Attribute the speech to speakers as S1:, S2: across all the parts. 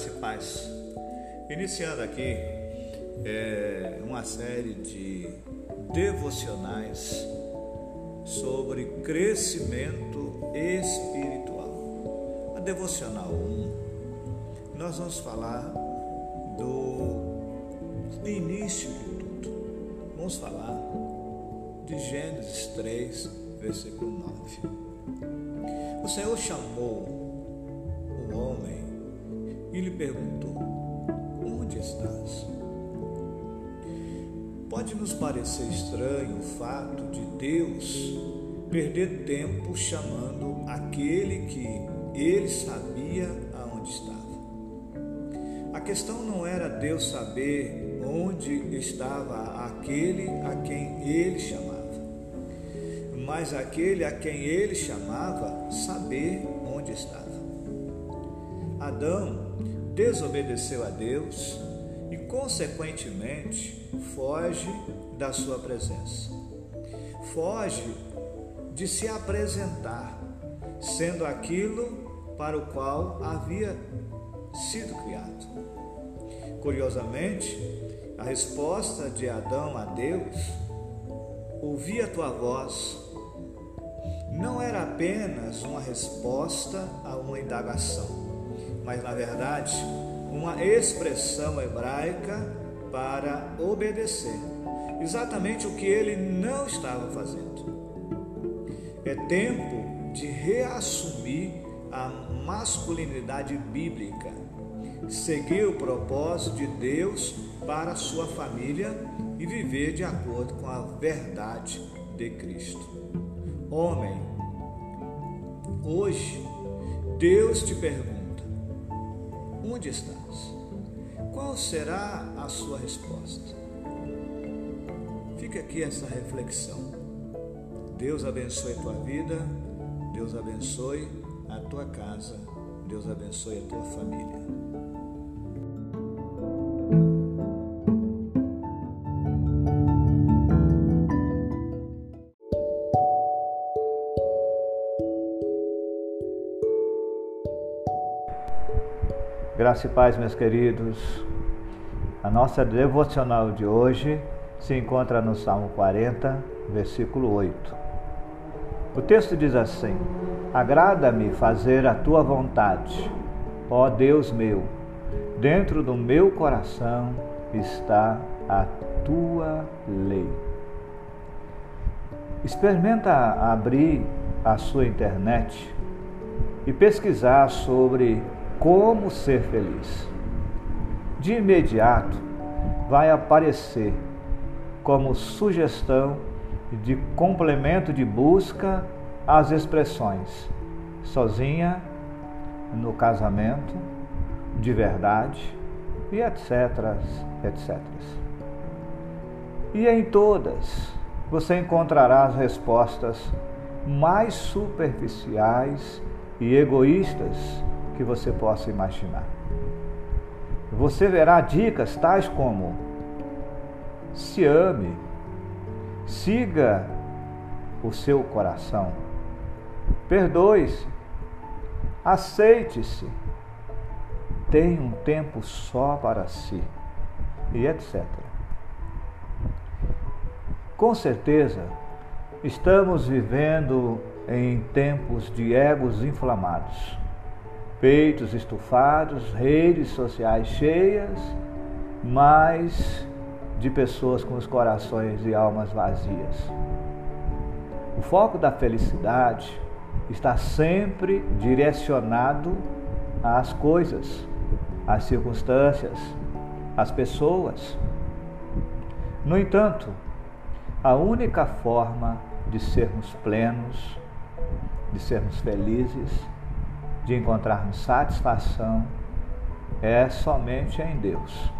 S1: Graça e paz. Iniciando aqui é, uma série de devocionais sobre crescimento espiritual. A devocional 1, nós vamos falar do início de tudo. Vamos falar de Gênesis 3, versículo 9. O Senhor chamou o homem e lhe perguntou: Onde estás? Pode nos parecer estranho o fato de Deus perder tempo chamando aquele que ele sabia aonde estava. A questão não era Deus saber onde estava aquele a quem ele chamava, mas aquele a quem ele chamava saber onde estava. Adão desobedeceu a Deus e, consequentemente, foge da sua presença. Foge de se apresentar, sendo aquilo para o qual havia sido criado. Curiosamente, a resposta de Adão a Deus, ouvi a tua voz, não era apenas uma resposta a uma indagação mas na verdade uma expressão hebraica para obedecer. Exatamente o que ele não estava fazendo. É tempo de reassumir a masculinidade bíblica, seguir o propósito de Deus para sua família e viver de acordo com a verdade de Cristo. Homem, hoje Deus te pergunta Onde estás? Qual será a sua resposta? Fica aqui essa reflexão. Deus abençoe a tua vida, Deus abençoe a tua casa, Deus abençoe a tua família. Graça e paz, meus queridos. A nossa devocional de hoje se encontra no Salmo 40, versículo 8. O texto diz assim: Agrada-me fazer a tua vontade, ó Deus meu. Dentro do meu coração está a tua lei. Experimenta abrir a sua internet e pesquisar sobre como ser feliz. De imediato vai aparecer como sugestão de complemento de busca as expressões sozinha, no casamento, de verdade e etc, etc. E em todas você encontrará as respostas mais superficiais e egoístas que você possa imaginar. Você verá dicas tais como: se ame, siga o seu coração, perdoe-se, aceite-se, tenha um tempo só para si, e etc. Com certeza, estamos vivendo em tempos de egos inflamados peitos estufados, redes sociais cheias, mas de pessoas com os corações e almas vazias. O foco da felicidade está sempre direcionado às coisas, às circunstâncias, às pessoas. No entanto, a única forma de sermos plenos, de sermos felizes, de encontrarmos satisfação é somente em Deus.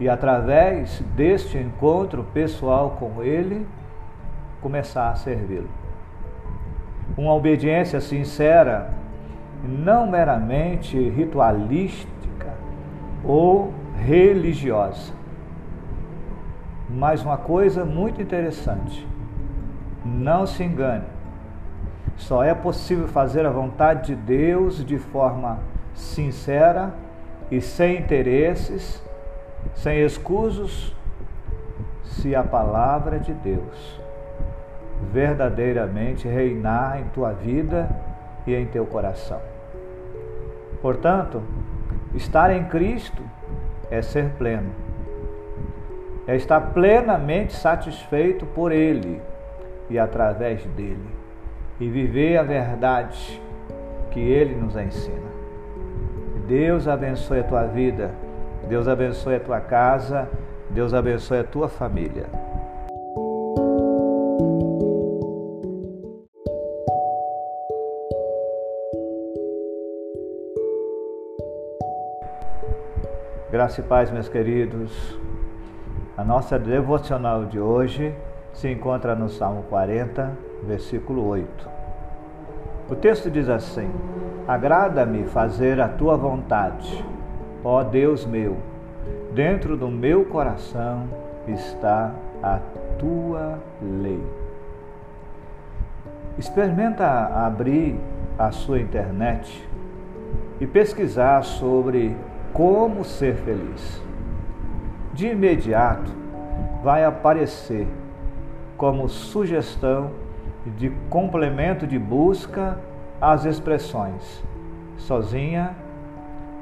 S1: E através deste encontro pessoal com Ele, começar a servi-lo. Uma obediência sincera, não meramente ritualística ou religiosa. Mas uma coisa muito interessante: não se engane só é possível fazer a vontade de Deus de forma sincera e sem interesses, sem escusos, se a palavra de Deus verdadeiramente reinar em tua vida e em teu coração. Portanto, estar em Cristo é ser pleno, é estar plenamente satisfeito por Ele e através dele, e viver a verdade que Ele nos ensina. Deus abençoe a tua vida, Deus abençoe a tua casa, Deus abençoe a tua família. Graça e paz, meus queridos. A nossa devocional de hoje se encontra no Salmo 40, versículo 8. O texto diz assim: Agrada-me fazer a tua vontade, ó Deus meu. Dentro do meu coração está a tua lei. Experimenta abrir a sua internet e pesquisar sobre como ser feliz. De imediato vai aparecer como sugestão de complemento de busca às expressões sozinha,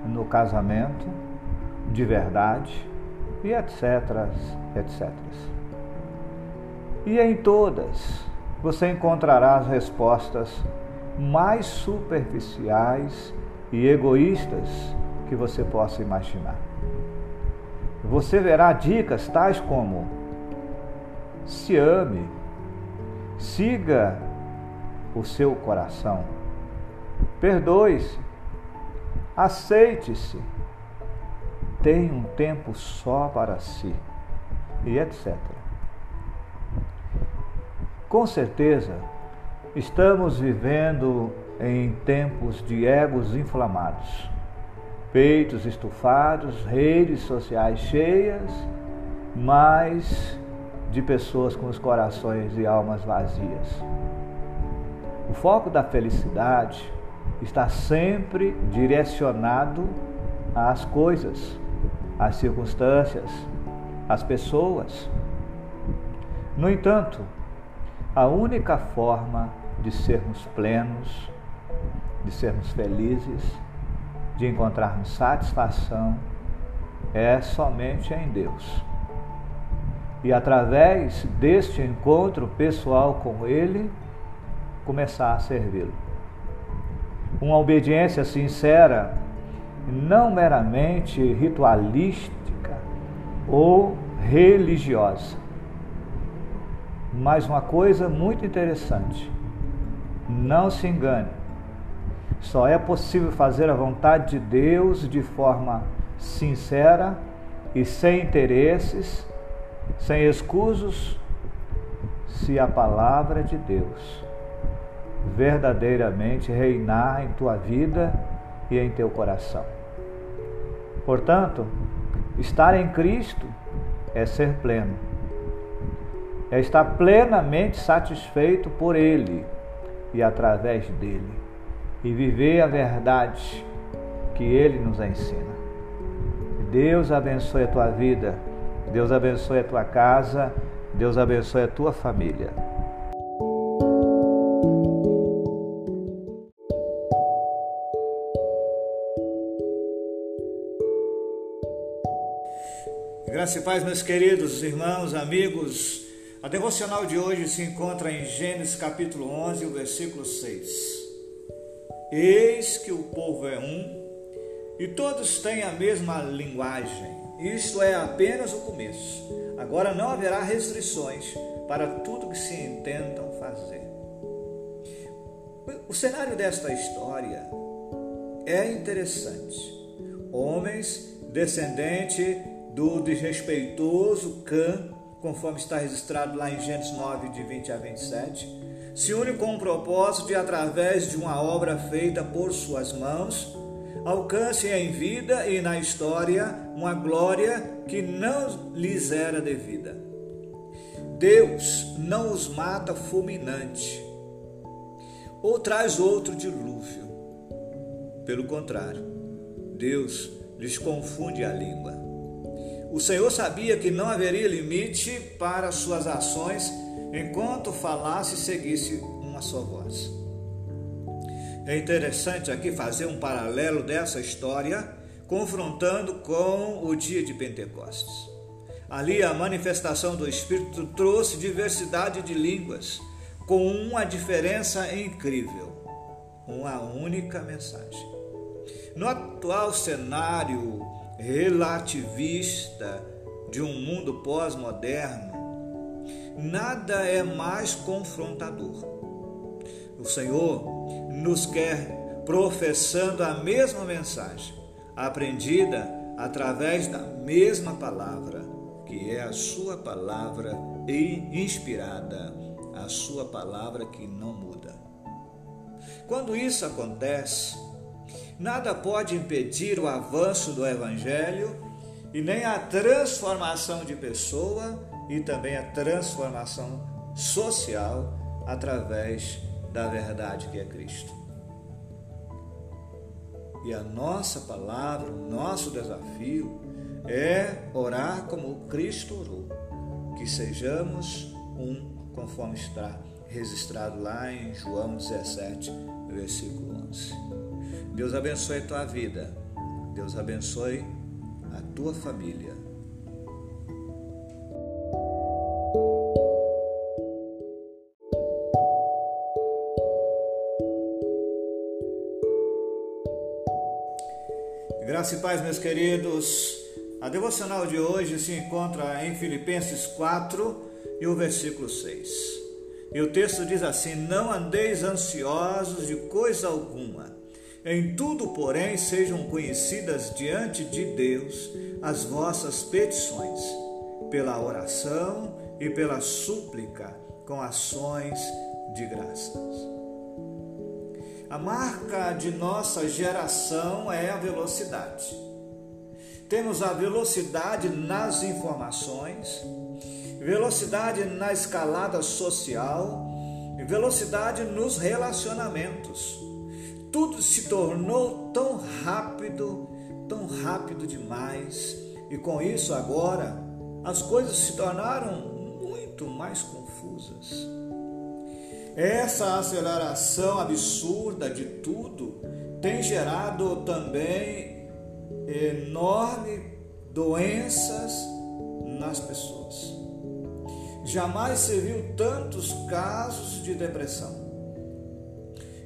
S1: no casamento, de verdade e etc, etc. E em todas você encontrará as respostas mais superficiais e egoístas que você possa imaginar. Você verá dicas tais como se ame, siga o seu coração, perdoe-se, aceite-se, tenha um tempo só para si e etc. Com certeza, estamos vivendo em tempos de egos inflamados, peitos estufados, redes sociais cheias, mas de pessoas com os corações e almas vazias. O foco da felicidade está sempre direcionado às coisas, às circunstâncias, às pessoas. No entanto, a única forma de sermos plenos, de sermos felizes, de encontrarmos satisfação, é somente em Deus e através deste encontro pessoal com Ele, começar a servi-lo. Uma obediência sincera, não meramente ritualística ou religiosa, mas uma coisa muito interessante. Não se engane, só é possível fazer a vontade de Deus de forma sincera e sem interesses sem escusos, se a palavra de Deus verdadeiramente reinar em tua vida e em teu coração. Portanto, estar em Cristo é ser pleno, é estar plenamente satisfeito por Ele e através dele, e viver a verdade que Ele nos ensina. Deus abençoe a tua vida Deus abençoe a tua casa, Deus abençoe a tua família. Graça e paz, meus queridos irmãos, amigos. A devocional de hoje se encontra em Gênesis capítulo 11, o versículo 6. Eis que o povo é um e todos têm a mesma linguagem isto é apenas o começo. Agora não haverá restrições para tudo que se intentam fazer. O cenário desta história é interessante. Homens descendente do desrespeitoso Cã, conforme está registrado lá em Gênesis 9, de 20 a 27, se unem com o propósito de, através de uma obra feita por suas mãos, alcance em vida e na história uma glória que não lhes era devida. Deus não os mata fulminante ou traz outro dilúvio. Pelo contrário, Deus lhes confunde a língua. O Senhor sabia que não haveria limite para suas ações enquanto falasse e seguisse uma só voz. É interessante aqui fazer um paralelo dessa história, confrontando com o dia de Pentecostes. Ali a manifestação do Espírito trouxe diversidade de línguas, com uma diferença incrível: uma única mensagem. No atual cenário relativista de um mundo pós-moderno, nada é mais confrontador. O Senhor nos quer professando a mesma mensagem, aprendida através da mesma palavra, que é a Sua palavra inspirada, a Sua palavra que não muda. Quando isso acontece, nada pode impedir o avanço do Evangelho e nem a transformação de pessoa e também a transformação social através da verdade que é Cristo. E a nossa palavra, o nosso desafio é orar como Cristo orou, que sejamos um conforme está registrado lá em João 17, versículo 11. Deus abençoe a tua vida, Deus abençoe a tua família. Graça e paz, meus queridos. A devocional de hoje se encontra em Filipenses 4 e o versículo 6. E o texto diz assim: Não andeis ansiosos de coisa alguma. Em tudo, porém, sejam conhecidas diante de Deus as vossas petições, pela oração e pela súplica, com ações de graças. A marca de nossa geração é a velocidade. Temos a velocidade nas informações, velocidade na escalada social, velocidade nos relacionamentos. Tudo se tornou tão rápido, tão rápido demais, e com isso agora as coisas se tornaram muito mais confusas. Essa aceleração absurda de tudo tem gerado também enormes doenças nas pessoas. Jamais se viu tantos casos de depressão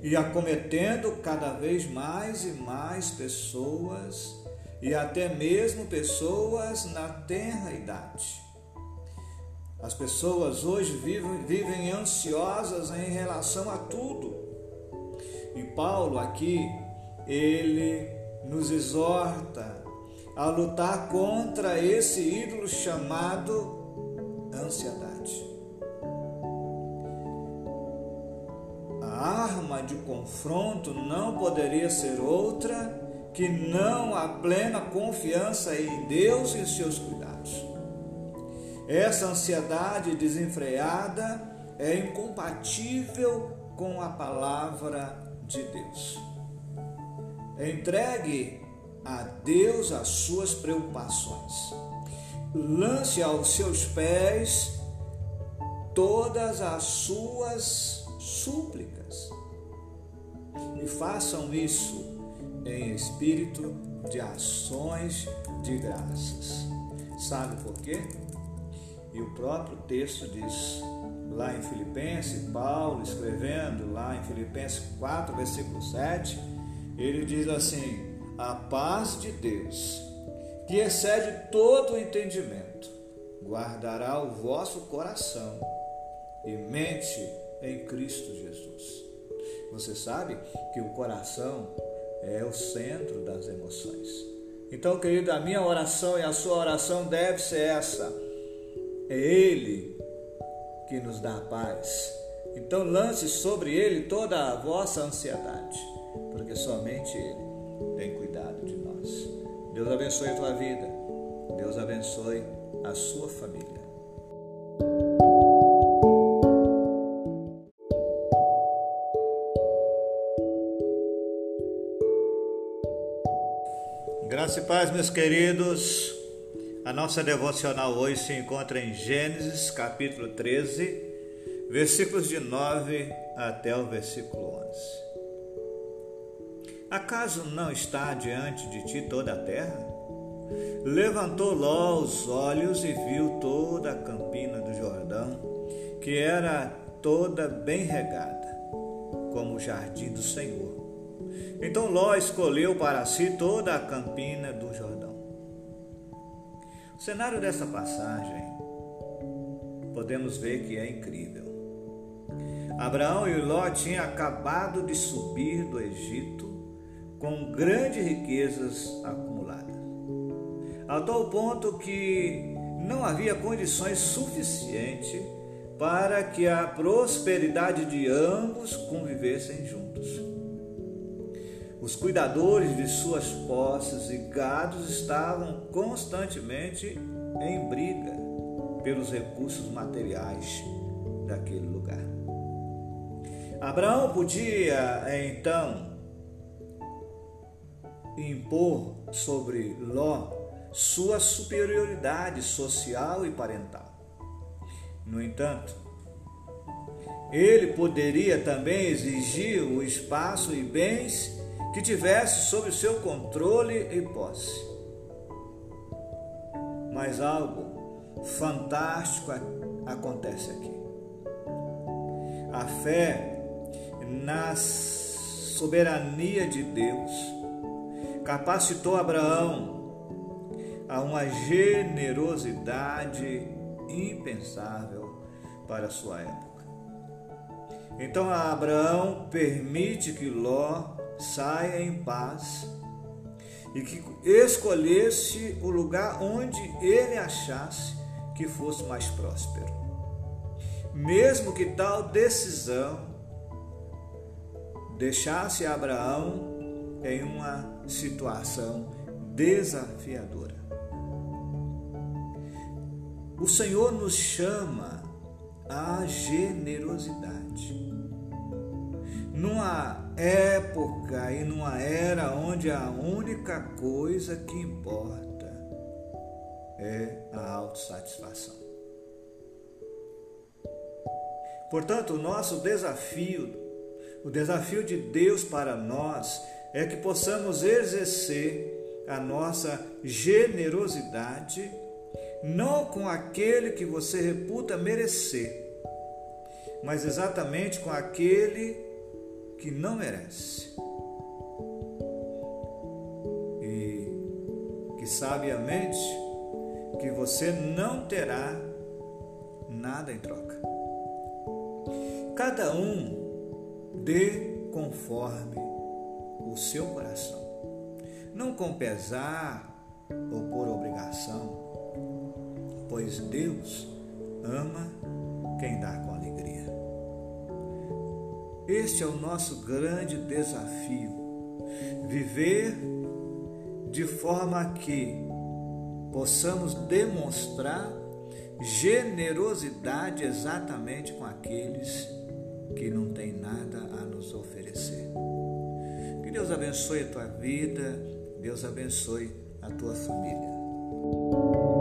S1: e acometendo cada vez mais e mais pessoas e até mesmo pessoas na tenra idade. As pessoas hoje vivem, vivem ansiosas em relação a tudo. E Paulo aqui, ele nos exorta a lutar contra esse ídolo chamado ansiedade. A arma de confronto não poderia ser outra que não a plena confiança em Deus e seus cuidados. Essa ansiedade desenfreada é incompatível com a palavra de Deus. Entregue a Deus as suas preocupações. Lance aos seus pés todas as suas súplicas. E façam isso em espírito de ações de graças. Sabe por quê? E o próprio texto diz, lá em Filipenses, Paulo escrevendo lá em Filipenses 4, versículo 7, ele diz assim: A paz de Deus, que excede todo o entendimento, guardará o vosso coração e mente em Cristo Jesus. Você sabe que o coração é o centro das emoções. Então, querido, a minha oração e a sua oração deve ser essa é Ele que nos dá a paz. Então lance sobre Ele toda a vossa ansiedade, porque somente Ele tem cuidado de nós. Deus abençoe a tua vida. Deus abençoe a sua família. Graça e paz, meus queridos. A nossa devocional hoje se encontra em Gênesis, capítulo 13, versículos de 9 até o versículo 11. Acaso não está diante de ti toda a terra? Levantou Ló os olhos e viu toda a campina do Jordão, que era toda bem regada, como o jardim do Senhor então Ló escolheu para si toda a campina do Jordão. O cenário dessa passagem podemos ver que é incrível. Abraão e Ló tinham acabado de subir do Egito com grandes riquezas acumuladas, a tal ponto que não havia condições suficientes para que a prosperidade de ambos convivessem juntos. Os cuidadores de suas posses e gados estavam constantemente em briga pelos recursos materiais daquele lugar. Abraão podia então impor sobre Ló sua superioridade social e parental. No entanto, ele poderia também exigir o espaço e bens que tivesse sob o seu controle e posse. Mas algo fantástico acontece aqui. A fé na soberania de Deus capacitou Abraão a uma generosidade impensável para sua época. Então Abraão permite que Ló saia em paz e que escolhesse o lugar onde ele achasse que fosse mais próspero. Mesmo que tal decisão deixasse Abraão em uma situação desafiadora. O Senhor nos chama à generosidade numa época e numa era onde a única coisa que importa é a autossatisfação. Portanto, o nosso desafio, o desafio de Deus para nós é que possamos exercer a nossa generosidade não com aquele que você reputa merecer, mas exatamente com aquele que não merece. E que sabiamente que você não terá nada em troca. Cada um dê conforme o seu coração, não com pesar ou por obrigação, pois Deus ama quem dá alegria. Este é o nosso grande desafio: viver de forma que possamos demonstrar generosidade exatamente com aqueles que não têm nada a nos oferecer. Que Deus abençoe a tua vida, Deus abençoe a tua família.